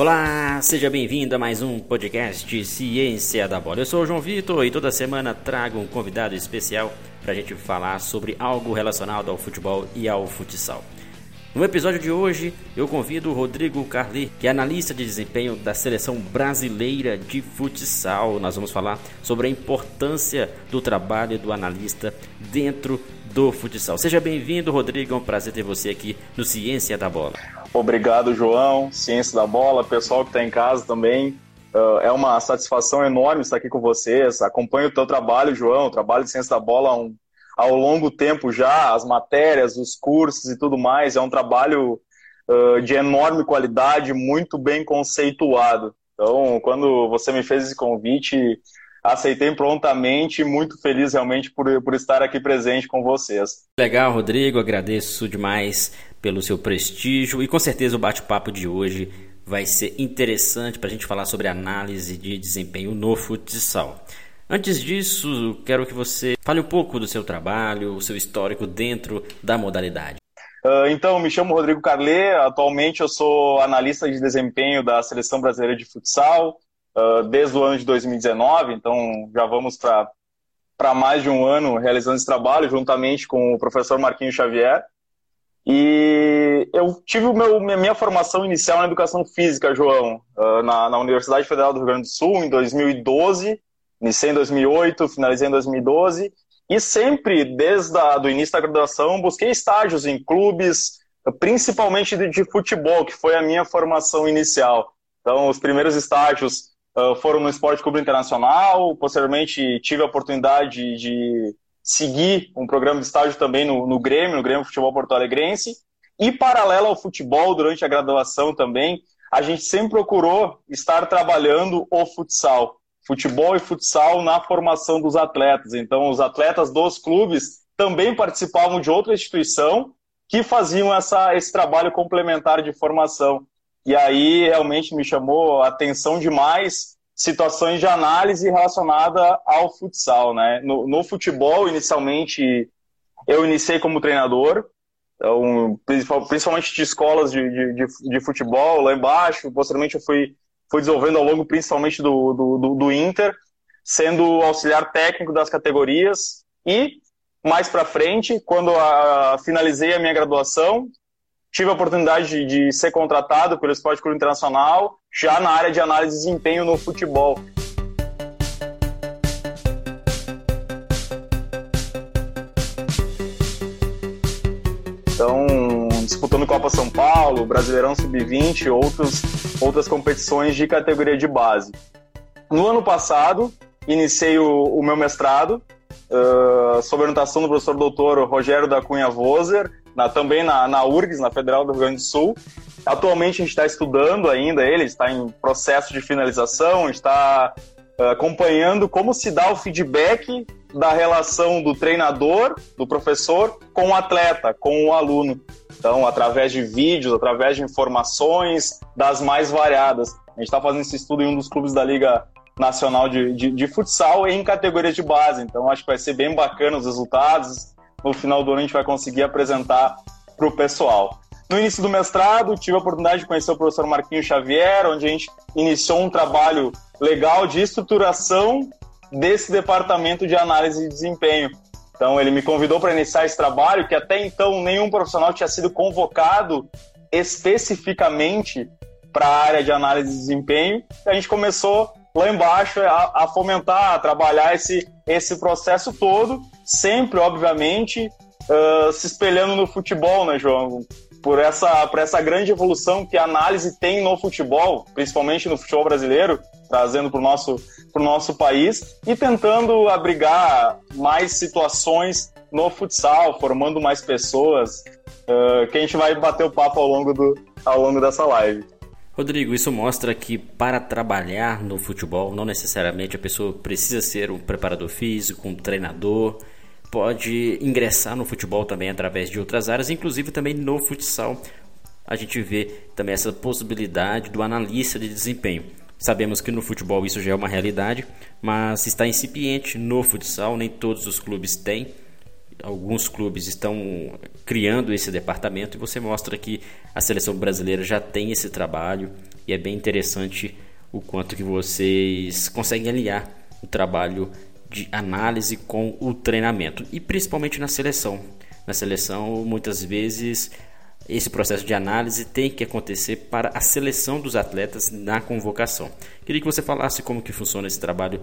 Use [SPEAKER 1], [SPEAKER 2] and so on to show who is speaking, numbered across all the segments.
[SPEAKER 1] Olá, seja bem-vindo a mais um podcast Ciência da Bola. Eu sou o João Vitor e toda semana trago um convidado especial para a gente falar sobre algo relacionado ao futebol e ao futsal. No episódio de hoje, eu convido o Rodrigo Carli, que é analista de desempenho da seleção brasileira de futsal. Nós vamos falar sobre a importância do trabalho do analista dentro do futsal. Seja bem-vindo, Rodrigo. É um prazer ter você aqui no Ciência da Bola.
[SPEAKER 2] Obrigado, João. Ciência da Bola, pessoal que está em casa também. Uh, é uma satisfação enorme estar aqui com vocês. Acompanho o teu trabalho, João, o trabalho de Ciência da Bola há um ao longo tempo já, as matérias, os cursos e tudo mais. É um trabalho uh, de enorme qualidade, muito bem conceituado. Então, quando você me fez esse convite, aceitei prontamente, muito feliz realmente por, por estar aqui presente com vocês.
[SPEAKER 1] Legal, Rodrigo, agradeço demais pelo seu prestígio e com certeza o bate-papo de hoje vai ser interessante para a gente falar sobre análise de desempenho no futsal. Antes disso, quero que você fale um pouco do seu trabalho, o seu histórico dentro da modalidade.
[SPEAKER 2] Uh, então, me chamo Rodrigo Carlê, atualmente eu sou analista de desempenho da Seleção Brasileira de Futsal, uh, desde o ano de 2019, então já vamos para mais de um ano realizando esse trabalho, juntamente com o professor Marquinhos Xavier. E eu tive o meu, minha formação inicial na educação física, João, uh, na, na Universidade Federal do Rio Grande do Sul, em 2012, Iniciei em 2008, finalizei em 2012 e sempre, desde o início da graduação, busquei estágios em clubes, principalmente de, de, futebol, que foi a minha formação inicial. Então, os primeiros estágios uh, foram no Esporte Clube Internacional, posteriormente tive a oportunidade de seguir um programa de estágio também no, no Grêmio, no Grêmio Futebol Porto Alegrense, e paralelo ao futebol, durante a graduação também, a gente sempre procurou estar trabalhando o futsal futebol e futsal na formação dos atletas. Então, os atletas dos clubes também participavam de outra instituição que faziam essa, esse trabalho complementar de formação. E aí realmente me chamou a atenção demais situações de análise relacionada ao futsal. Né? No, no futebol, inicialmente, eu iniciei como treinador, então, principalmente de escolas de, de, de, futebol lá embaixo. Posteriormente, eu fui foi desenvolvendo ao longo principalmente do, do, do, do Inter, sendo auxiliar técnico das categorias e mais para frente, quando a, finalizei a minha graduação, tive a oportunidade de, de, ser contratado pelo Esporte Clube Internacional, já na área de análise de desempenho no futebol. Disputando Copa São Paulo, Brasileirão Sub-20 outros, outras competições de categoria de base. No ano passado, iniciei o, o meu mestrado, uh, sob orientação do professor doutor Rogério da Cunha Voser, na, também na, na URGS, na Federal do Rio Grande do Sul. Atualmente a gente está estudando ainda ele, está em processo de finalização, está acompanhando como se dá o feedback da relação do treinador, do professor, com o atleta, com o aluno. Então, através de vídeos, através de informações das mais variadas. A gente está fazendo esse estudo em um dos clubes da Liga Nacional de, de, de Futsal em categorias de base. Então, acho que vai ser bem bacana os resultados. No final do ano, a gente vai conseguir apresentar para o pessoal. No início do mestrado, tive a oportunidade de conhecer o professor Marquinhos Xavier, onde a gente iniciou um trabalho legal de estruturação desse departamento de análise de desempenho. Então ele me convidou para iniciar esse trabalho, que até então nenhum profissional tinha sido convocado especificamente para a área de análise de desempenho. E a gente começou lá embaixo a, a, fomentar, a trabalhar esse, esse processo todo, sempre, obviamente, uh, se espelhando no futebol, né, João? Por essa, por essa grande evolução que a análise tem no futebol, principalmente no futebol brasileiro, trazendo para o nosso, nosso país e tentando abrigar mais situações no futsal, formando mais pessoas, uh, que a gente vai bater o papo ao longo, do, ao longo dessa live.
[SPEAKER 1] Rodrigo, isso mostra que para trabalhar no futebol, não necessariamente a pessoa precisa ser um preparador físico, um treinador, pode ingressar no futebol também através de outras áreas, inclusive também no futsal. A gente vê também essa possibilidade do analista de desempenho. Sabemos que no futebol isso já é uma realidade, mas está incipiente no futsal, nem todos os clubes têm. alguns clubes estão criando esse departamento e você mostra que a seleção brasileira já tem esse trabalho e é bem interessante o quanto que vocês conseguem aliar o trabalho de análise com o treinamento e principalmente na seleção. Na seleção, muitas vezes esse processo de análise tem que acontecer para a seleção dos atletas na convocação. Queria que você falasse como que funciona esse trabalho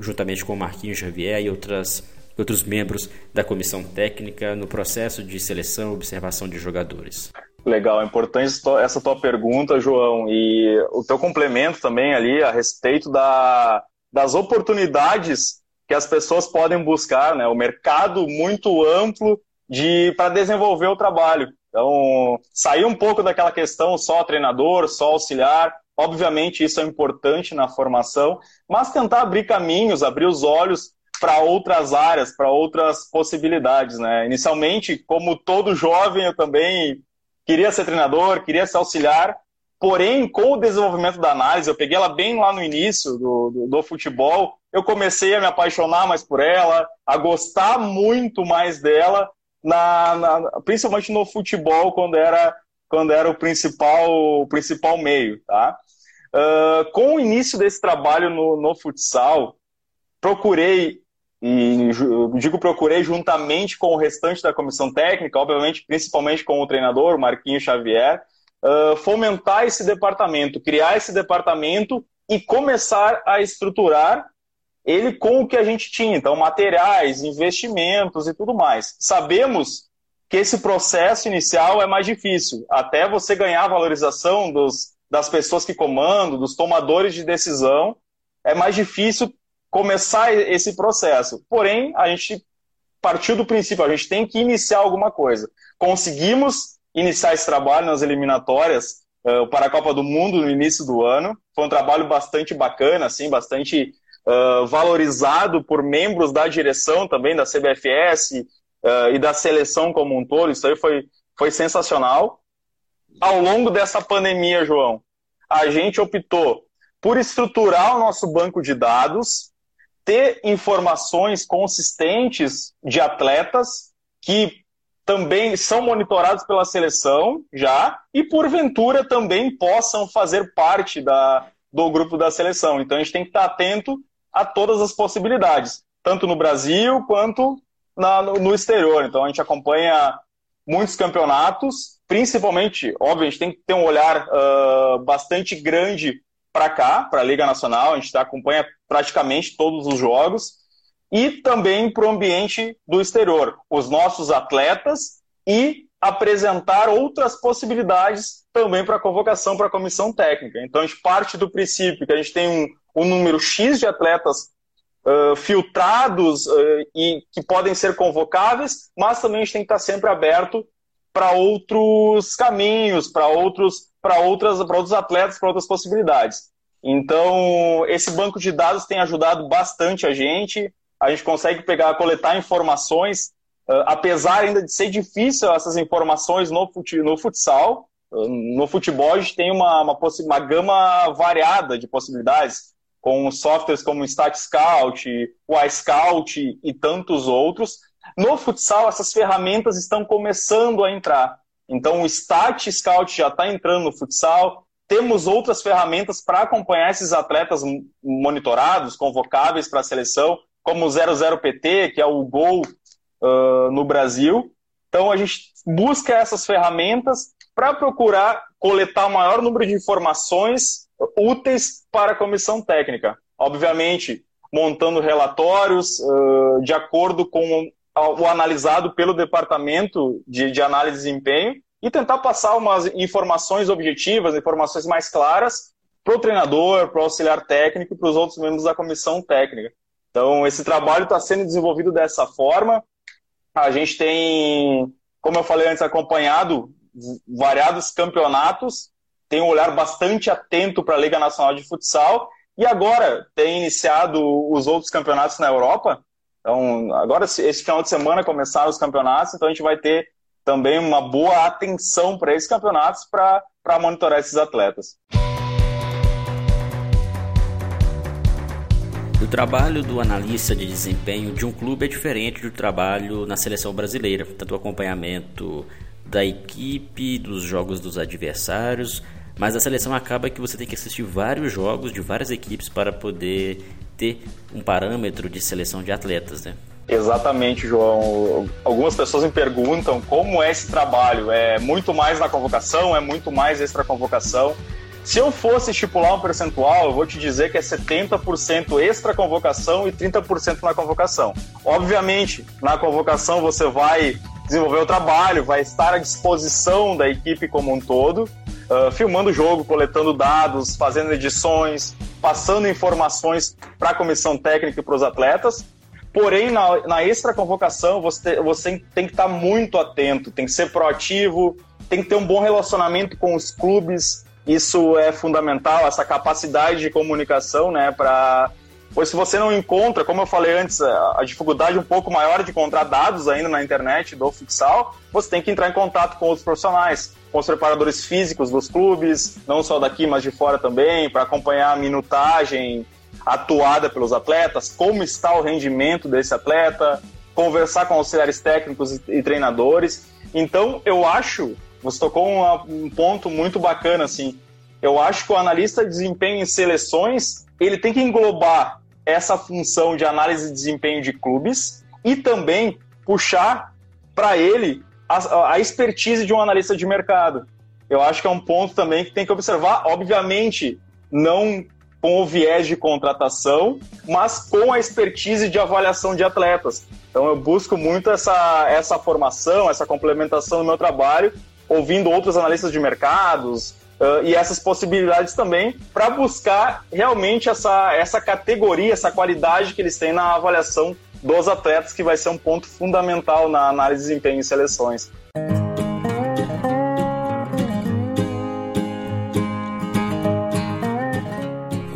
[SPEAKER 1] juntamente com o Marquinhos Xavier e outras, outros membros da comissão técnica no processo de seleção e observação de jogadores.
[SPEAKER 2] Legal, é importante essa tua pergunta, João, e o teu complemento também ali a respeito da, das oportunidades que as pessoas podem buscar, né? O mercado muito amplo de para desenvolver o trabalho. Então, sair um pouco daquela questão só treinador, só auxiliar. Obviamente, isso é importante na formação, mas tentar abrir caminhos, abrir os olhos para outras áreas, para outras possibilidades. Né? Inicialmente, como todo jovem, eu também queria ser treinador, queria ser auxiliar, porém, com o desenvolvimento da análise, eu peguei ela bem lá no início do, do, do futebol, eu comecei a me apaixonar mais por ela, a gostar muito mais dela, na, na, principalmente no futebol, quando era, quando era o principal, o principal meio. Tá? Uh, com o início desse trabalho no, no futsal, procurei, e digo procurei juntamente com o restante da comissão técnica, obviamente, principalmente com o treinador, Marquinhos Xavier, uh, fomentar esse departamento, criar esse departamento e começar a estruturar ele com o que a gente tinha, então materiais, investimentos e tudo mais. Sabemos que esse processo inicial é mais difícil, até você ganhar a valorização dos, das pessoas que comandam, dos tomadores de decisão, é mais difícil começar esse processo. Porém, a gente partiu do princípio, a gente tem que iniciar alguma coisa. Conseguimos iniciar esse trabalho nas eliminatórias uh, para a Copa do Mundo no início do ano. Foi um trabalho bastante bacana, assim, bastante uh, valorizado por membros da direção também da CBFS uh, e da seleção como um todo. Isso aí foi, foi sensacional. Ao longo dessa pandemia, João, a gente optou por estruturar o nosso banco de dados, ter informações consistentes de atletas que também são monitorados pela seleção já e porventura também possam fazer parte da, do grupo da seleção. Então a gente tem que estar atento a todas as possibilidades, tanto no Brasil quanto na, no, exterior. Então a gente acompanha muitos campeonatos, principalmente, óbvio, a gente tem que ter um olhar uh, bastante grande para cá, para a Liga Nacional, a gente tá, acompanha praticamente todos os jogos, e também para o ambiente do exterior, os nossos atletas e apresentar outras possibilidades também para a convocação para a comissão técnica. Então a gente parte do princípio que a gente tem um, um número X de atletas uh, filtrados uh, e que podem ser convocáveis, mas também a gente tem que estar sempre aberto para outros caminhos, para outros, para outras, para outros atletas, para outras possibilidades. Então, esse banco de dados tem ajudado bastante a gente. A gente consegue pegar, coletar informações, uh, apesar ainda de ser difícil essas informações no, fut, no futsal. no futebol, a gente tem uma, uma, uma gama variada de possibilidades com softwares como StatScout, o iScout e tantos outros. No futsal, essas ferramentas estão começando a entrar. Então, o StatScout já está entrando no futsal. Temos outras ferramentas para acompanhar esses atletas monitorados, convocáveis para a seleção, como o 00PT, que é o Gol uh, no Brasil. Então, a gente busca essas ferramentas para procurar coletar o maior número de informações úteis para a comissão técnica. Obviamente, montando relatórios uh, de acordo com o analisado pelo departamento de, de análise de desempenho e tentar passar umas informações objetivas, informações mais claras para o treinador, para o auxiliar técnico e para os outros membros da comissão técnica. Então, esse trabalho está sendo desenvolvido dessa forma. A gente tem, como eu falei antes, acompanhado variados campeonatos tem um olhar bastante atento para a Liga Nacional de Futsal e agora tem iniciado os outros campeonatos na Europa. Então, agora, esse final de semana começaram os campeonatos, então a gente vai ter também uma boa atenção para esses campeonatos para monitorar esses atletas.
[SPEAKER 1] Trabalho do analista de desempenho de um clube é diferente do trabalho na seleção brasileira, tanto o acompanhamento da equipe, dos jogos dos adversários, mas a seleção acaba que você tem que assistir vários jogos de várias equipes para poder ter um parâmetro de seleção de atletas, né?
[SPEAKER 2] Exatamente, João. Algumas pessoas me perguntam como é esse trabalho. É muito mais na convocação? É muito mais extra convocação? Se eu fosse estipular um percentual, eu vou te dizer que é 70% extra convocação e 30% na convocação. Obviamente, na convocação você vai desenvolver o trabalho, vai estar à disposição da equipe como um todo, uh, filmando o jogo, coletando dados, fazendo edições, passando informações para a comissão técnica e para os atletas. Porém, na, na extra convocação, você, você tem que estar muito atento, tem que ser proativo, tem que ter um bom relacionamento com os clubes, isso é fundamental, essa capacidade de comunicação, né, para pois se você não encontra, como eu falei antes, a dificuldade um pouco maior de encontrar dados ainda na internet do futsal, você tem que entrar em contato com outros profissionais, com os preparadores físicos dos clubes, não só daqui, mas de fora também, para acompanhar a minutagem atuada pelos atletas, como está o rendimento desse atleta, conversar com auxiliares técnicos e treinadores. Então, eu acho você tocou um ponto muito bacana, assim. Eu acho que o analista de desempenho em seleções, ele tem que englobar essa função de análise de desempenho de clubes e também puxar para ele a, a expertise de um analista de mercado. Eu acho que é um ponto também que tem que observar, obviamente, não com o viés de contratação, mas com a expertise de avaliação de atletas. Então eu busco muito essa, essa formação, essa complementação no meu trabalho ouvindo outros analistas de mercados uh, e essas possibilidades também para buscar realmente essa, essa categoria, essa qualidade que eles têm na avaliação dos atletas, que vai ser um ponto fundamental na análise de desempenho em seleções.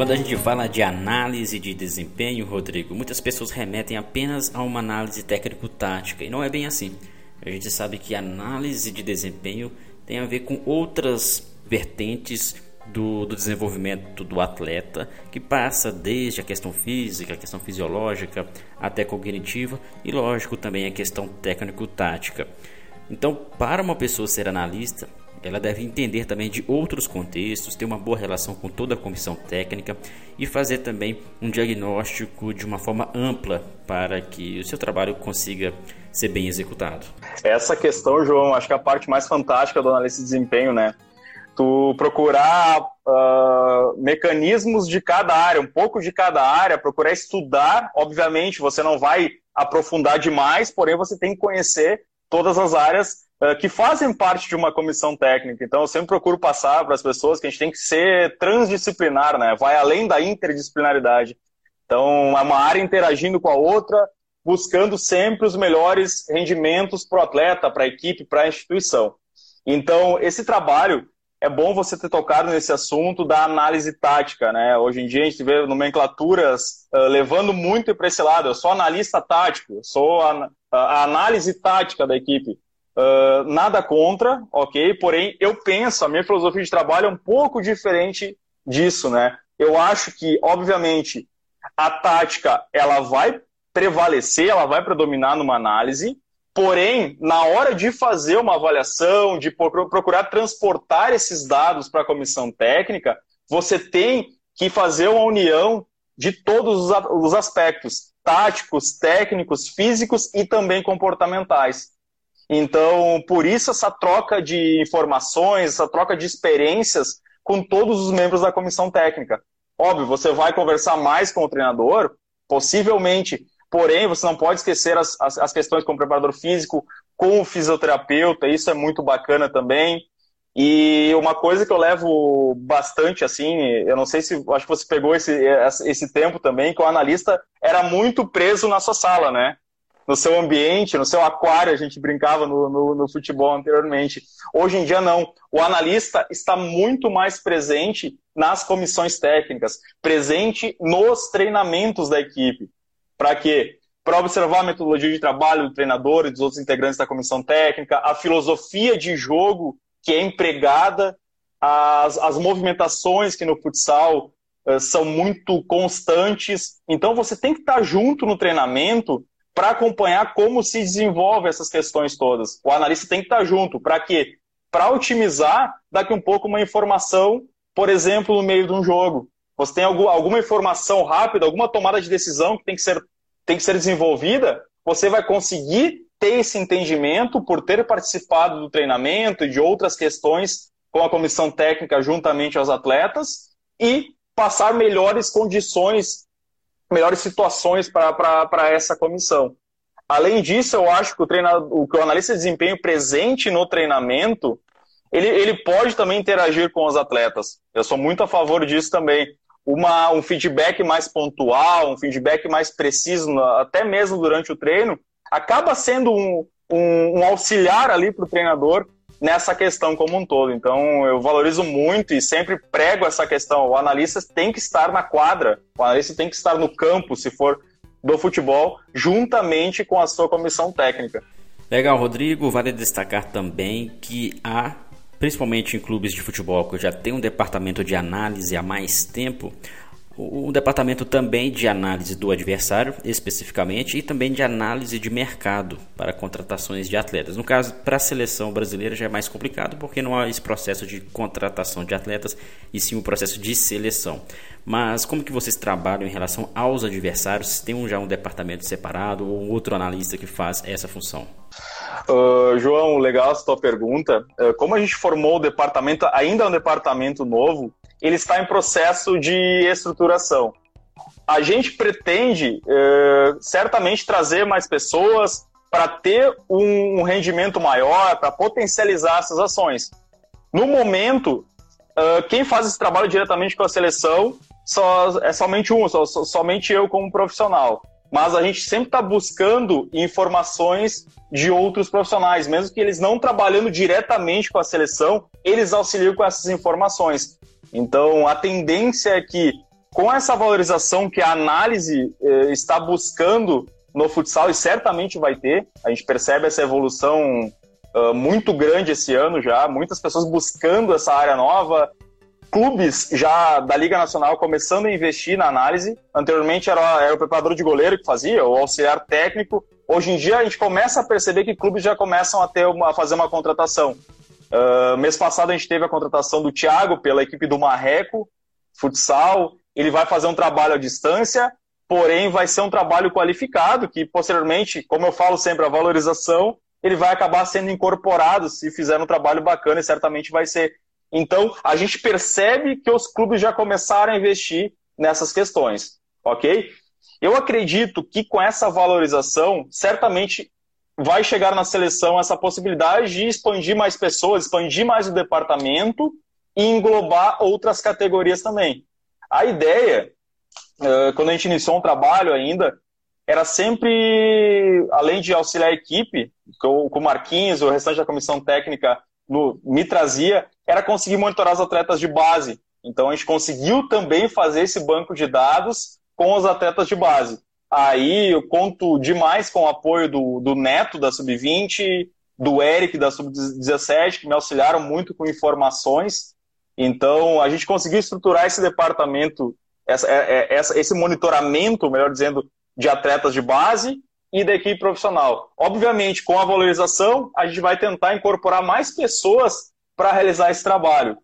[SPEAKER 1] Quando a gente fala de análise de desempenho, Rodrigo, muitas pessoas remetem apenas a uma análise técnico-tática, e não é bem assim. A gente sabe que análise de desempenho tem a ver com outras vertentes do, do, desenvolvimento do atleta, que passa desde a questão física, a questão fisiológica, até cognitiva e, lógico, também a questão técnico-tática. Então, para uma pessoa ser analista, ela deve entender também de outros contextos, ter uma boa relação com toda a comissão técnica e fazer também um diagnóstico de uma forma ampla para que o seu trabalho consiga ser bem executado.
[SPEAKER 2] Essa questão, João, acho que é a parte mais fantástica do analista de desempenho, né? Tu procurar uh, mecanismos de cada área, um pouco de cada área, procurar estudar. Obviamente, você não vai aprofundar demais, porém você tem que conhecer todas as áreas uh, que fazem parte de uma comissão técnica. Então, eu sempre procuro passar para as pessoas que a gente tem que ser transdisciplinar, né? Vai além da interdisciplinaridade. Então, é uma área interagindo com a outra, buscando sempre os melhores rendimentos para o atleta, para a equipe, para a instituição. Então, esse trabalho é bom você ter tocado nesse assunto da análise tática, né? Hoje em dia a gente vê nomenclaturas uh, levando muito para esse lado. Eu sou analista tático, sou a, a análise tática da equipe. Uh, nada contra, ok? Porém, eu penso, a minha filosofia de trabalho é um pouco diferente disso, né? Eu acho que, obviamente, a tática ela vai prevalecer, ela vai predominar numa análise, porém, na hora de fazer uma avaliação, de procurar transportar esses dados para a comissão técnica, você tem que fazer uma união de todos os aspectos táticos, técnicos, físicos e também comportamentais. Então, por isso essa troca de informações, essa troca de experiências com todos os membros da comissão técnica. Óbvio, você vai conversar mais com o treinador, possivelmente Porém, você não pode esquecer as, as, as questões com o preparador físico, com o fisioterapeuta, isso é muito bacana também. E uma coisa que eu levo bastante, assim, eu não sei se, acho que você pegou esse, esse tempo também, que o analista era muito preso na sua sala, né? No seu ambiente, no seu aquário, a gente brincava no, no, no futebol anteriormente. Hoje em dia, não. O analista está muito mais presente nas comissões técnicas, presente nos treinamentos da equipe. Para quê? Para observar a metodologia de trabalho do treinador e dos outros integrantes da comissão técnica, a filosofia de jogo que é empregada, as, as movimentações que no futsal uh, são muito constantes. Então você tem que estar junto no treinamento para acompanhar como se desenvolve essas questões todas. O analista tem que estar junto. Para quê? Para otimizar daqui um pouco uma informação, por exemplo, no meio de um jogo. Você tem alguma informação rápida, alguma tomada de decisão que tem que ser, tem que ser desenvolvida, você vai conseguir ter esse entendimento por ter participado do treinamento e de outras questões com a comissão técnica juntamente aos atletas e passar melhores condições melhores situações para essa comissão. Além disso, eu acho que o, treinador, o, que o analista de desempenho presente no treinamento, ele, ele pode também interagir com os atletas. Eu sou muito a favor disso também. Uma, um feedback mais pontual, um feedback mais preciso, até mesmo durante o treino, acaba sendo um, um, um auxiliar ali para o treinador nessa questão como um todo. Então, eu valorizo muito e sempre prego essa questão. O analista tem que estar na quadra, o analista tem que estar no campo, se for do futebol, juntamente com a sua comissão técnica.
[SPEAKER 1] Legal, Rodrigo. Vale destacar também que há, principalmente em clubes de futebol que já tem um departamento de análise há mais tempo, o departamento também de análise do adversário, especificamente, e também de análise de mercado para contratações de atletas. No caso, para a seleção brasileira já é mais complicado, porque não há esse processo de contratação de atletas, e sim o processo de seleção. Mas como que vocês trabalham em relação aos adversários? Tem já um departamento separado ou um outro analista que faz essa função?
[SPEAKER 2] Uh, João, legal essa tua pergunta. Uh, como a gente formou o departamento, ainda é um departamento novo, ele está em processo de estruturação. A gente pretende uh, certamente trazer mais pessoas para ter um, rendimento maior, para potencializar essas ações. No momento, quem faz esse trabalho diretamente com a seleção só, é somente um, só, somente eu como profissional mas a gente sempre está buscando informações de outros profissionais, mesmo que eles não trabalhando diretamente com a seleção, eles auxiliam com essas informações. Então, a tendência é que, com essa valorização que a análise eh, está buscando no futsal, e certamente vai ter, a gente percebe essa evolução uh, muito grande esse ano já, muitas pessoas buscando essa área nova, clubes já da Liga Nacional começando a investir na análise. Anteriormente era, era o preparador de goleiro que fazia, o auxiliar técnico. Hoje em dia a gente começa a perceber que clubes já começam a, ter uma, a fazer uma contratação. Uh, mês passado a gente teve a contratação do Thiago pela equipe do Marreco, futsal. Ele vai fazer um trabalho à distância, porém vai ser um trabalho qualificado, que posteriormente, como eu falo sempre, a valorização, ele vai acabar sendo incorporado se fizer um trabalho bacana e certamente vai ser então, a gente percebe que os clubes já começaram a investir nessas questões, ok? Eu acredito que com essa valorização, certamente vai chegar na seleção essa possibilidade de expandir mais pessoas, expandir mais o departamento e englobar outras categorias também. A ideia, quando a gente iniciou um trabalho ainda, era sempre, além de auxiliar a equipe, com o Marquinhos, o restante da comissão técnica no, me trazia era conseguir monitorar os atletas de base. Então a gente conseguiu também fazer esse banco de dados com os atletas de base. Aí eu conto demais com o apoio do, do Neto da Sub-20, do Eric da Sub-17, que me auxiliaram muito com informações. Então a gente conseguiu estruturar esse departamento, essa, é, é, essa, esse monitoramento, melhor dizendo, de atletas de base e da equipe profissional. Obviamente, com a valorização, a gente vai tentar incorporar mais pessoas para realizar esse trabalho.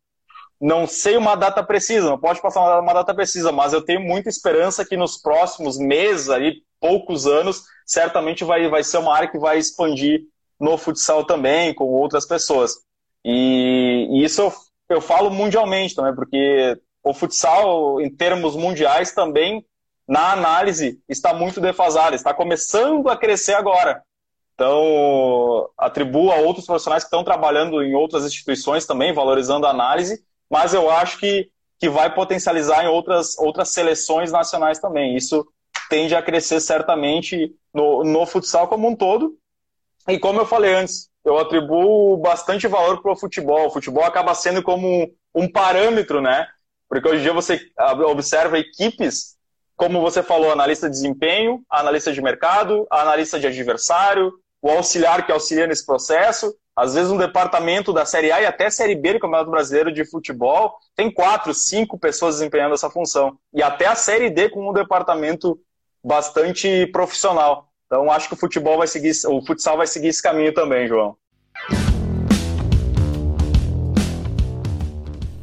[SPEAKER 2] Não sei uma data precisa, não pode passar uma, data precisa, mas eu tenho muita esperança que nos próximos meses, aí, poucos anos, certamente vai, vai ser uma área que vai expandir no futsal também, com outras pessoas. E, e isso eu, eu falo mundialmente também, porque o futsal, em termos mundiais, também na análise está muito defasada, está começando a crescer agora. Então, atribuo a outros profissionais que estão trabalhando em outras instituições também, valorizando a análise, mas eu acho que, que vai potencializar em outras, outras seleções nacionais também. Isso tende a crescer certamente no, no futsal como um todo. E como eu falei antes, eu atribuo bastante valor para o futebol. O futebol acaba sendo como um, um parâmetro, né? Porque hoje em dia você observa equipes como você falou, analista de desempenho, analista de mercado, analista de adversário, o auxiliar que auxilia nesse processo, às vezes um departamento da Série A e até Série B do Campeonato Brasileiro de Futebol tem quatro, cinco pessoas desempenhando essa função. E até a Série D com um departamento bastante profissional. Então acho que o futebol vai seguir, o futsal vai seguir esse caminho também, João.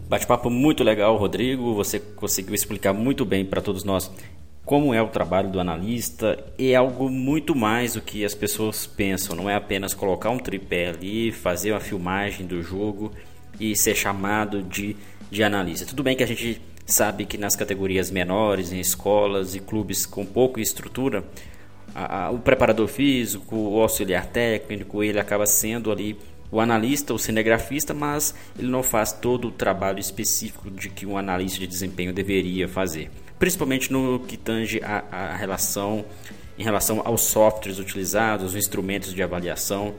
[SPEAKER 1] Bate-papo muito legal, Rodrigo. Você conseguiu explicar muito bem para todos nós como é o trabalho do analista. É algo muito mais do que as pessoas pensam. Não é apenas colocar um tripé ali, fazer uma filmagem do jogo e ser chamado de, de analista. Tudo bem que a gente sabe que nas categorias menores, em escolas e clubes com pouca estrutura, a, a, o preparador físico, o auxiliar técnico, ele acaba sendo ali o analista, o cinegrafista, mas ele não faz todo o trabalho específico de que um analista de desempenho deveria fazer, principalmente no que tange a, a relação em relação aos softwares utilizados, os instrumentos de avaliação,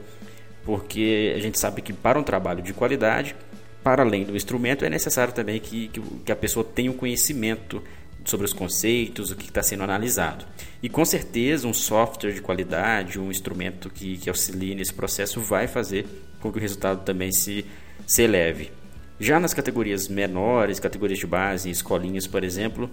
[SPEAKER 1] porque a gente sabe que para um trabalho de qualidade, para além do instrumento, é necessário também que, que, que a pessoa tenha o um conhecimento sobre os conceitos, o que está sendo analisado. E com certeza um software de qualidade, um instrumento que, que auxilie nesse processo vai fazer com que o resultado também se, se eleve. Já nas categorias menores, categorias de base, escolinhas, por exemplo,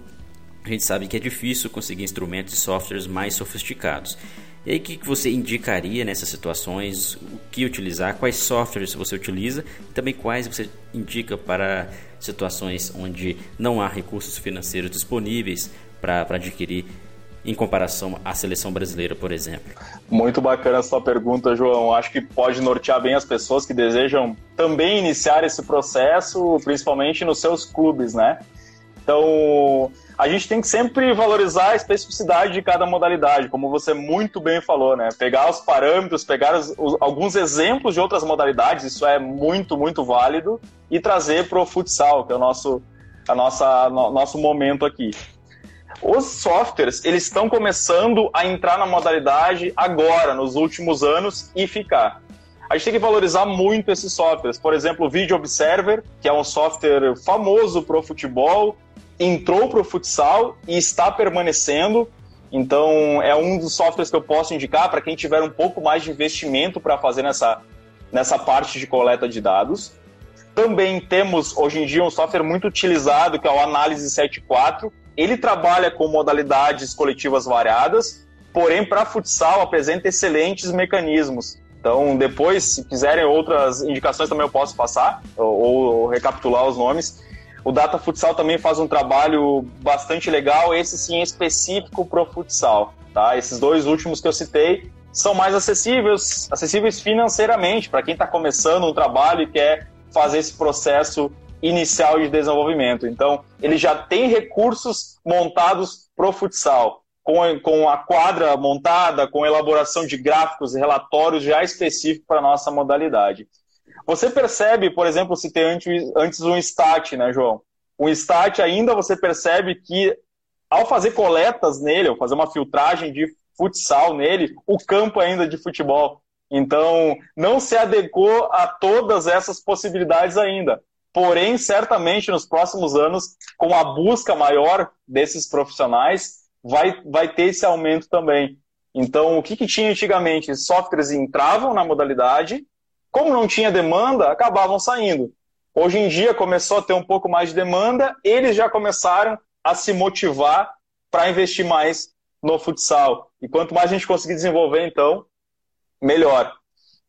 [SPEAKER 1] a gente sabe que é difícil conseguir instrumentos e softwares mais sofisticados. E aí, o que você indicaria nessas situações? O que utilizar? Quais softwares você utiliza? E também quais você indica para situações onde não há recursos financeiros disponíveis para adquirir em comparação à seleção brasileira, por exemplo?
[SPEAKER 2] Muito bacana a sua pergunta, João. Acho que pode nortear bem as pessoas que desejam também iniciar esse processo, principalmente nos seus clubes, né? Então, a gente tem que sempre valorizar a especificidade de cada modalidade, como você muito bem falou, né? Pegar os parâmetros, pegar os, os, alguns exemplos de outras modalidades, isso é muito, muito válido, e trazer para o futsal, que é o nosso, a nossa, no, nosso momento aqui. Os softwares, eles estão começando a entrar na modalidade agora, nos últimos anos, e ficar. A gente tem que valorizar muito esses softwares. Por exemplo, o Video Observer, que é um software famoso para o futebol, entrou para o futsal e está permanecendo. Então, é um dos softwares que eu posso indicar para quem tiver um pouco mais de investimento para fazer nessa, nessa parte de coleta de dados. Também temos, hoje em dia, um software muito utilizado, que é o Análise 74. Ele trabalha com modalidades coletivas variadas, porém, para futsal, apresenta excelentes mecanismos. Então, depois, se quiserem outras indicações, também eu posso passar, ou, ou recapitular os nomes. O Data Futsal também faz um trabalho bastante legal, esse sim específico para o futsal. Tá? Esses dois últimos que eu citei são mais acessíveis, acessíveis financeiramente para quem está começando um trabalho e quer fazer esse processo inicial de desenvolvimento. Então, ele já tem recursos montados para o futsal, com, com a quadra montada, com elaboração de gráficos e relatórios já específicos para nossa modalidade. Você percebe, por exemplo, se tem antes, um stat, né, João? O stat ainda você percebe que ao fazer coletas nele, ao fazer uma filtragem de futsal nele, o campo ainda é de futebol. Então, não se adequou a todas essas possibilidades ainda. Porém, certamente nos próximos anos, com a busca maior desses profissionais, vai, vai ter esse aumento também. Então, o que, que tinha antigamente? Softwares entravam na modalidade, como não tinha demanda, acabavam saindo. Hoje em dia começou a ter um pouco mais de demanda, eles já começaram a se motivar para investir mais no futsal. E quanto mais a gente conseguir desenvolver, então, melhor.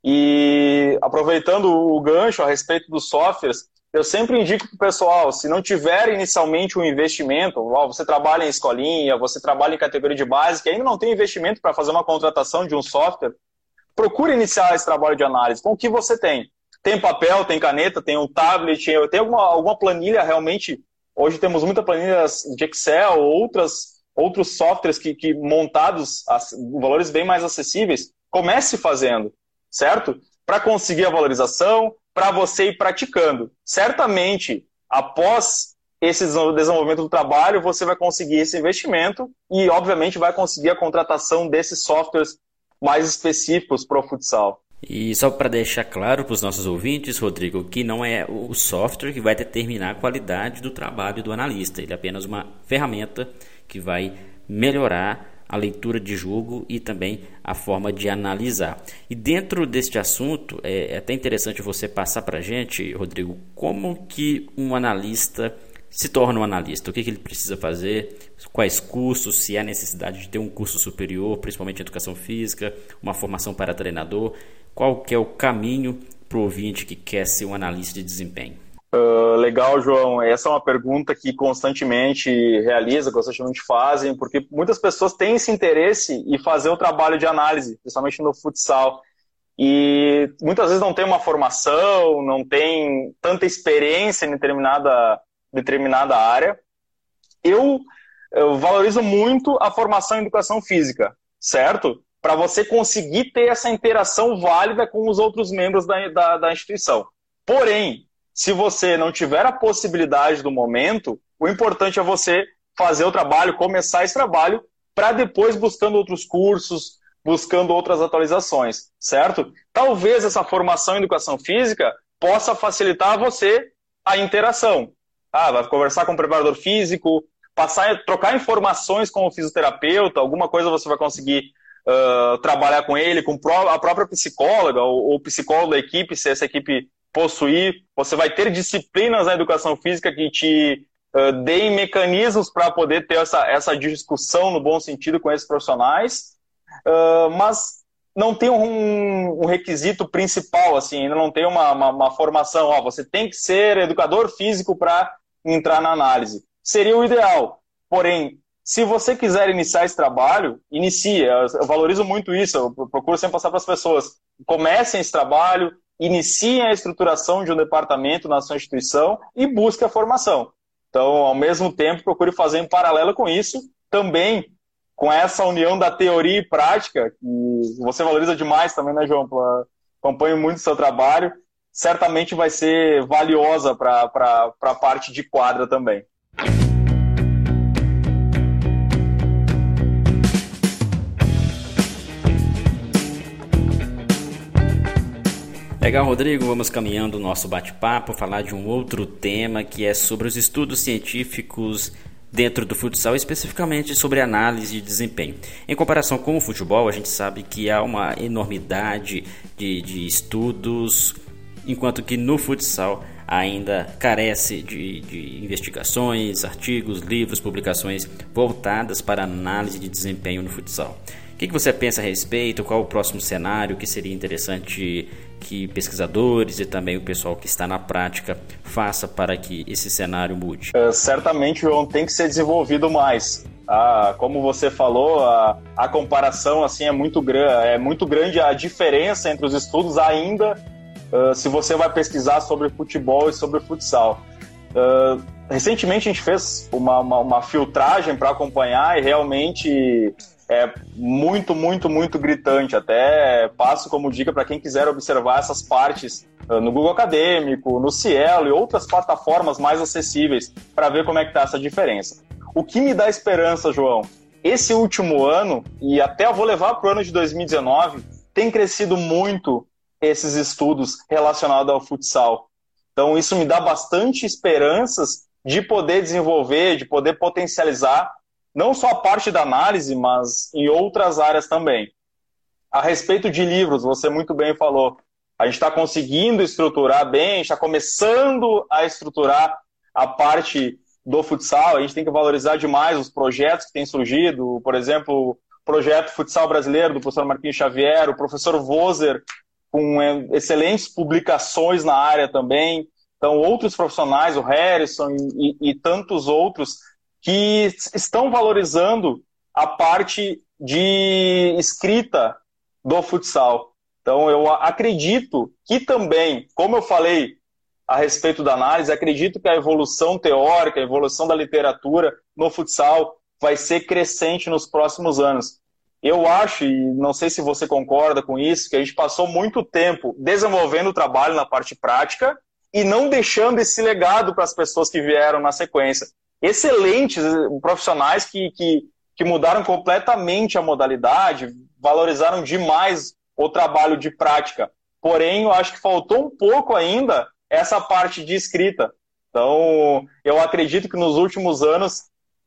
[SPEAKER 2] E aproveitando o gancho a respeito dos softwares, eu sempre indico para o pessoal, se não tiver inicialmente um investimento, você trabalha em escolinha, você trabalha em categoria de base, que ainda não tem investimento para fazer uma contratação de um software, procure iniciar esse trabalho de análise com o que você tem. Tem papel, tem caneta, tem um tablet, tem alguma, alguma planilha realmente. Hoje temos muitas planilhas de Excel, outras, outros softwares que, que montados valores bem mais acessíveis. Comece fazendo, certo? Para conseguir a valorização, para você ir praticando. Certamente, após esse desenvolvimento do trabalho, você vai conseguir esse investimento e, obviamente, vai conseguir a contratação desses softwares mais específicos para o futsal.
[SPEAKER 1] E só para deixar claro para os nossos ouvintes, Rodrigo, que não é o software que vai determinar a qualidade do trabalho do analista, ele é apenas uma ferramenta que vai melhorar a leitura de jogo e também a forma de analisar. E dentro deste assunto, é, é até interessante você passar para a gente, Rodrigo, como que um analista se torna um analista, o que, que ele precisa fazer, quais cursos, se há necessidade de ter um curso superior, principalmente em educação física, uma formação para treinador, qual que é o caminho para o ouvinte que quer ser um analista de desempenho?
[SPEAKER 2] Uh, legal, João. Essa é uma pergunta que constantemente realiza, constantemente fazem, porque muitas pessoas têm esse interesse em fazer o trabalho de análise, principalmente no futsal. E muitas vezes não tem uma formação, não tem tanta experiência em determinada, determinada área. Eu, eu valorizo muito a formação em educação física, certo? Para você conseguir ter essa interação válida com os outros membros da, da, da instituição. Porém, se você não tiver a possibilidade do momento, o importante é você fazer o trabalho, começar esse trabalho, para depois buscando outros cursos, buscando outras atualizações, certo? Talvez essa formação em educação física possa facilitar a você a interação. Ah, vai conversar com o preparador físico, passar, trocar informações com o fisioterapeuta, alguma coisa você vai conseguir uh, trabalhar com ele, com a própria psicóloga ou, psicólogo da equipe, se essa equipe possuir, você vai ter disciplinas na educação física que te uh, deem mecanismos para poder ter essa, essa discussão no bom sentido com esses profissionais, uh, mas não tem um, um, requisito principal, assim, ainda não tem uma, uma, uma formação, ó, você tem que ser educador físico para entrar na análise. Seria o ideal, porém, se você quiser iniciar esse trabalho, inicie. Eu, valorizo muito isso, eu procuro sempre passar para as pessoas. Comecem esse trabalho, iniciem a estruturação de um departamento na sua instituição e busque a formação. Então, ao mesmo tempo, procure fazer em paralelo com isso, também com essa união da teoria e prática, que você valoriza demais também, né, João? Acompanho muito o seu trabalho, certamente vai ser valiosa para a parte de quadra também.
[SPEAKER 1] Legal, Rodrigo. Vamos caminhando o nosso bate-papo, falar de um outro tema que é sobre os estudos científicos dentro do futsal, especificamente sobre análise de desempenho. Em comparação com o futebol, a gente sabe que há uma enormidade de, de estudos, enquanto que no futsal ainda carece de, de, investigações, artigos, livros, publicações voltadas para análise de desempenho no futsal. O que, que você pensa a respeito? Qual o próximo cenário que seria interessante que pesquisadores e também o pessoal que está na prática faça para que esse cenário mude?
[SPEAKER 2] É, certamente, João, tem que ser desenvolvido mais. Ah, como você falou, a, a comparação assim é muito, é muito grande a diferença entre os estudos ainda uh, se você vai pesquisar sobre futebol e sobre futsal. Uh, recentemente a gente fez uma, uma, uma filtragem para acompanhar e realmente é muito, muito, muito gritante. Até passo como dica para quem quiser observar essas partes uh, no Google Acadêmico, no Cielo e outras plataformas mais acessíveis para ver como é que está essa diferença. O que me dá esperança, João? Esse último ano, e até eu vou levar para o ano de 2019, tem crescido muito esses estudos relacionados ao futsal. Então, isso me dá bastante esperanças de poder desenvolver, de poder potencializar não só a parte da análise, mas em outras áreas também. A respeito de livros, você muito bem falou, a gente está conseguindo estruturar bem, está começando a estruturar a parte do futsal, a gente tem que valorizar demais os projetos que têm surgido, por exemplo, o projeto Futsal Brasileiro do professor Marquinhos Xavier, o professor Voser, com é, excelentes publicações na área também, então outros profissionais, o Harrison e, e, e tantos outros, que estão valorizando a parte de escrita do futsal. Então, eu acredito que também, como eu falei a respeito da análise, acredito que a evolução teórica, a evolução da literatura no futsal vai ser crescente nos próximos anos. Eu acho, e não sei se você concorda com isso, que a gente passou muito tempo desenvolvendo o trabalho na parte prática e não deixando esse legado para as pessoas que vieram na sequência excelentes eh, profissionais que, que, que mudaram completamente a modalidade, valorizaram demais o trabalho de prática. Porém, eu acho que faltou um pouco ainda essa parte de escrita. Então, eu acredito que nos últimos anos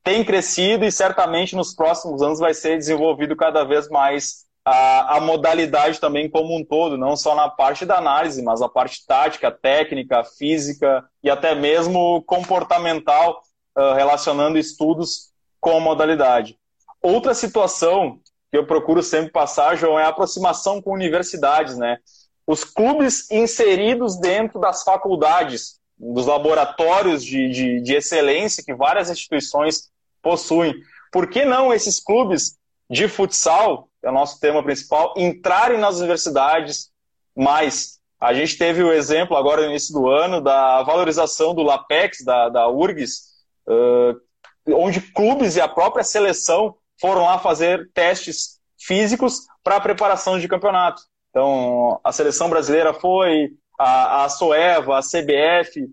[SPEAKER 2] tem crescido e certamente nos próximos anos vai ser desenvolvido cada vez mais a, a, modalidade também como um todo, não só na parte da análise, mas a parte tática, técnica, física e até mesmo comportamental, uh, relacionando estudos com a modalidade. Outra situação que eu procuro sempre passar, João, é a aproximação com universidades, né? Os clubes inseridos dentro das faculdades, dos laboratórios de, de, de excelência que várias instituições possuem. Por que não esses clubes de futsal, que é o nosso tema principal, entrarem nas universidades mais? A gente teve o exemplo agora no início do ano da valorização do LAPEX, da, da URGS, uh, onde clubes e a própria seleção foram lá fazer testes físicos para a preparação de campeonato. Então, a seleção brasileira foi, a, a Soeva, a CBF.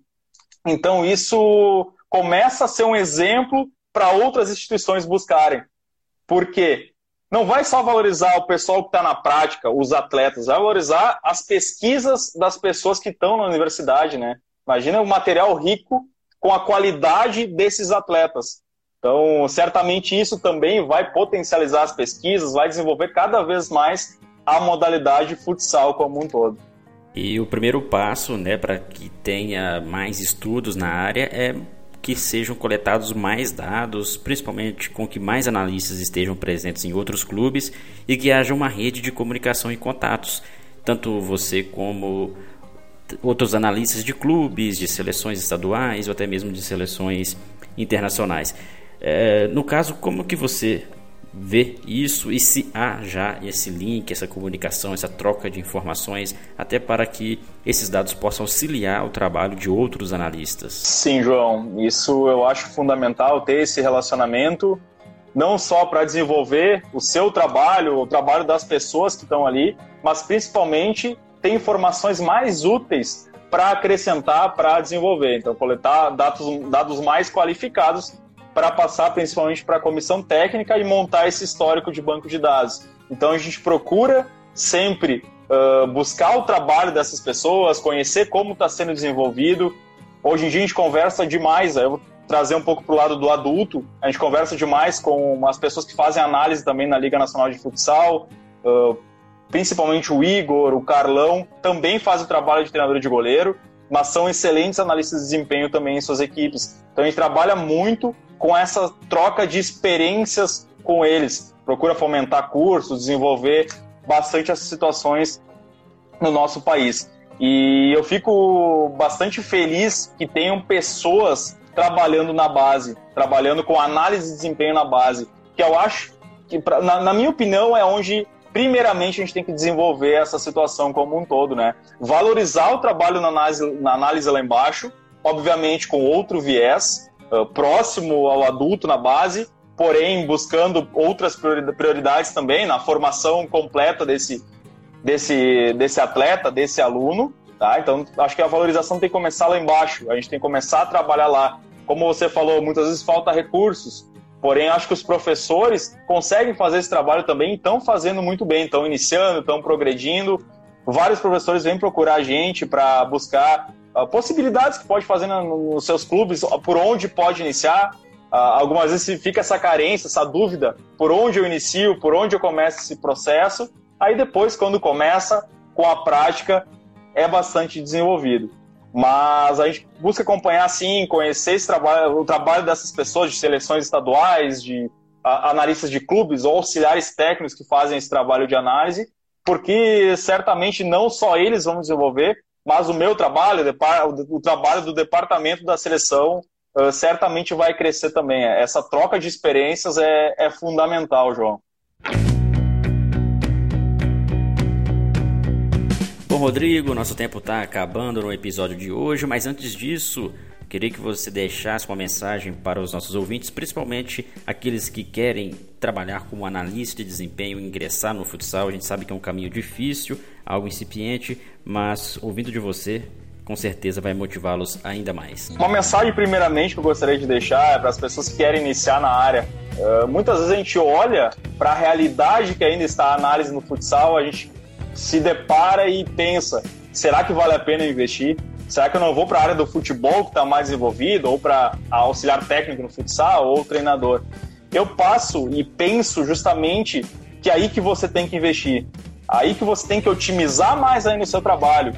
[SPEAKER 2] Então, isso começa a ser um exemplo para outras instituições buscarem. Por quê? Não vai só valorizar o pessoal que está na prática, os atletas, vai valorizar as pesquisas das pessoas que estão na universidade, né? Imagina o material rico com a qualidade desses atletas. Então, certamente isso também vai potencializar as pesquisas, vai desenvolver cada vez mais a modalidade futsal como um todo.
[SPEAKER 1] E o primeiro passo, né, para que tenha mais estudos na área é que sejam coletados mais dados, principalmente com que mais analistas estejam presentes em outros clubes e que haja uma rede de comunicação e contatos, tanto você como outros analistas de clubes, de seleções estaduais ou até mesmo de seleções internacionais. É, no caso, como que você ver isso e se há já esse link, essa comunicação, essa troca de informações, até para que esses dados possam auxiliar o trabalho de outros analistas.
[SPEAKER 2] Sim, João, isso eu acho fundamental ter esse relacionamento, não só para desenvolver o seu trabalho, o trabalho das pessoas que estão ali, mas principalmente ter informações mais úteis para acrescentar, para desenvolver. Então, coletar dados, dados mais qualificados para passar principalmente para a comissão técnica e montar esse histórico de banco de dados. Então a gente procura sempre uh, buscar o trabalho dessas pessoas, conhecer como está sendo desenvolvido. Hoje em dia a gente conversa demais, eu vou trazer um pouco para o lado do adulto, a gente conversa demais com as pessoas que fazem análise também na Liga Nacional de Futsal, uh, principalmente o Igor, o Carlão, também faz o trabalho de treinador de goleiro, mas são excelentes analistas de desempenho também em suas equipes. Então a gente trabalha muito com essa troca de experiências com eles. Procura fomentar cursos, desenvolver bastante essas situações no nosso país. E eu fico bastante feliz que tenham pessoas trabalhando na base, trabalhando com análise de desempenho na base, que eu acho que, na, na minha opinião, é onde primeiramente a gente tem que desenvolver essa situação como um todo, né? Valorizar o trabalho na análise, na análise lá embaixo, obviamente com outro viés, uh, próximo ao adulto na base, porém buscando outras prioridades também na formação completa desse, desse, desse atleta, desse aluno. Tá? Então, acho que a valorização tem que começar lá embaixo, a gente tem que começar a trabalhar lá. Como você falou, muitas vezes falta recursos, porém acho que os professores conseguem fazer esse trabalho também e estão fazendo muito bem, estão iniciando, estão progredindo. Vários professores vêm procurar a gente para buscar uh, possibilidades que pode fazer no, nos seus clubes, por onde pode iniciar. Uh, algumas vezes fica essa carência, essa dúvida, por onde eu inicio, por onde eu começo esse processo. Aí depois, quando começa, com a prática, é bastante desenvolvido. Mas a gente busca acompanhar, sim, conhecer esse trabalho, o trabalho dessas pessoas de seleções estaduais, de analistas de clubes ou auxiliares técnicos que fazem esse trabalho de análise, porque certamente não só eles vão desenvolver, mas o meu trabalho, o trabalho do departamento da seleção, uh, certamente vai crescer também. Essa troca de experiências é, é fundamental, João.
[SPEAKER 1] Bom, Rodrigo, nosso tempo está acabando no episódio de hoje, mas antes disso, Queria que você deixasse uma mensagem para os nossos ouvintes, principalmente aqueles que querem trabalhar como analista de desempenho, ingressar no futsal. A gente sabe que é um caminho difícil, algo incipiente, mas ouvindo de você, com certeza vai motivá-los ainda mais.
[SPEAKER 2] Uma mensagem, primeiramente, que eu gostaria de deixar é para as pessoas que querem iniciar na área. Uh, muitas vezes a gente olha para a realidade que ainda está a análise no futsal, a gente se depara e pensa: será que vale a pena investir? Será que eu não vou para a área do futebol que está mais envolvido, ou para auxiliar técnico no futsal, ou treinador? Eu passo e penso justamente que é aí que você tem que investir. Aí que você tem que otimizar mais aí no seu trabalho,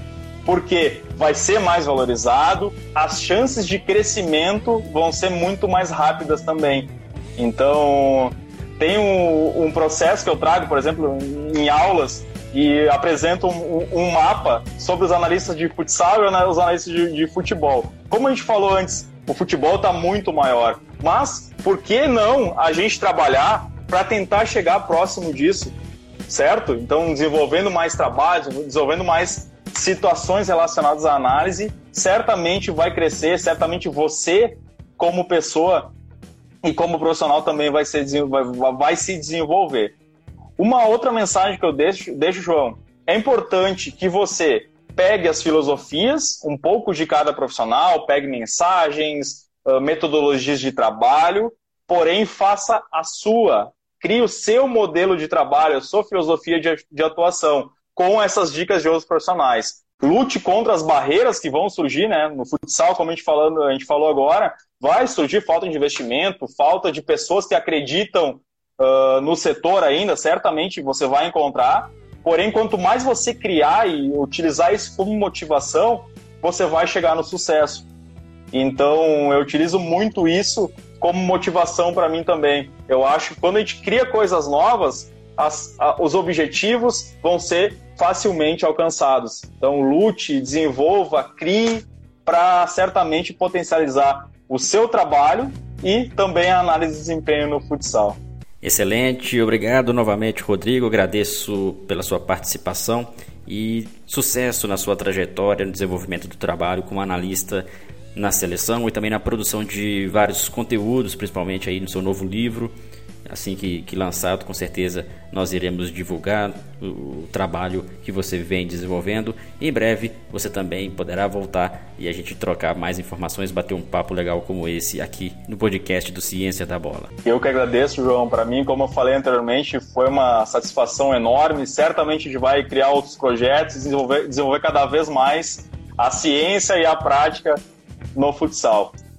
[SPEAKER 2] porque vai ser mais valorizado, as chances de crescimento vão ser muito mais rápidas também. Então, tem um, um processo que eu trago, por exemplo, em aulas, e apresento um, um, mapa sobre os analistas de futsal e os analistas de, de futebol. Como a gente falou antes, o futebol está muito maior, mas por que não a gente trabalhar para tentar chegar próximo disso, certo? Então, desenvolvendo mais trabalhos, desenvolvendo mais situações relacionadas à análise, certamente vai crescer, certamente você, como pessoa e como profissional, também vai, ser, vai, vai se desenvolver. Uma outra mensagem que eu deixo, deixo, João, é importante que você pegue as filosofias, um pouco de cada profissional, pegue mensagens, metodologias de trabalho, porém faça a sua, crie o seu modelo de trabalho, a sua filosofia de, atuação, com essas dicas de outros profissionais. Lute contra as barreiras que vão surgir, né? No futsal, como a gente, falando, a gente falou agora, vai surgir falta de investimento, falta de pessoas que acreditam uh, no setor ainda, certamente você vai encontrar. Porém, quanto mais você criar e utilizar isso como motivação, você vai chegar no sucesso. Então, eu utilizo muito isso como motivação para mim também. Eu acho que quando a gente cria coisas novas, as, a, os objetivos vão ser facilmente alcançados. Então, lute, desenvolva, crie para certamente potencializar o seu trabalho e também a análise de desempenho no futsal.
[SPEAKER 1] Excelente, obrigado novamente, Rodrigo. Agradeço pela sua participação e sucesso na sua trajetória no desenvolvimento do trabalho como analista na seleção e também na produção de vários conteúdos, principalmente aí no seu novo livro assim que, que lançado, com certeza nós iremos divulgar o, o, trabalho que você vem desenvolvendo. em breve você também poderá voltar e a gente trocar mais informações, bater um papo legal como esse aqui no podcast do Ciência da Bola.
[SPEAKER 2] Eu que agradeço, João. Para mim, como eu falei anteriormente, foi uma satisfação enorme. Certamente a gente vai criar outros projetos, desenvolver, desenvolver cada vez mais a ciência e a prática no futsal.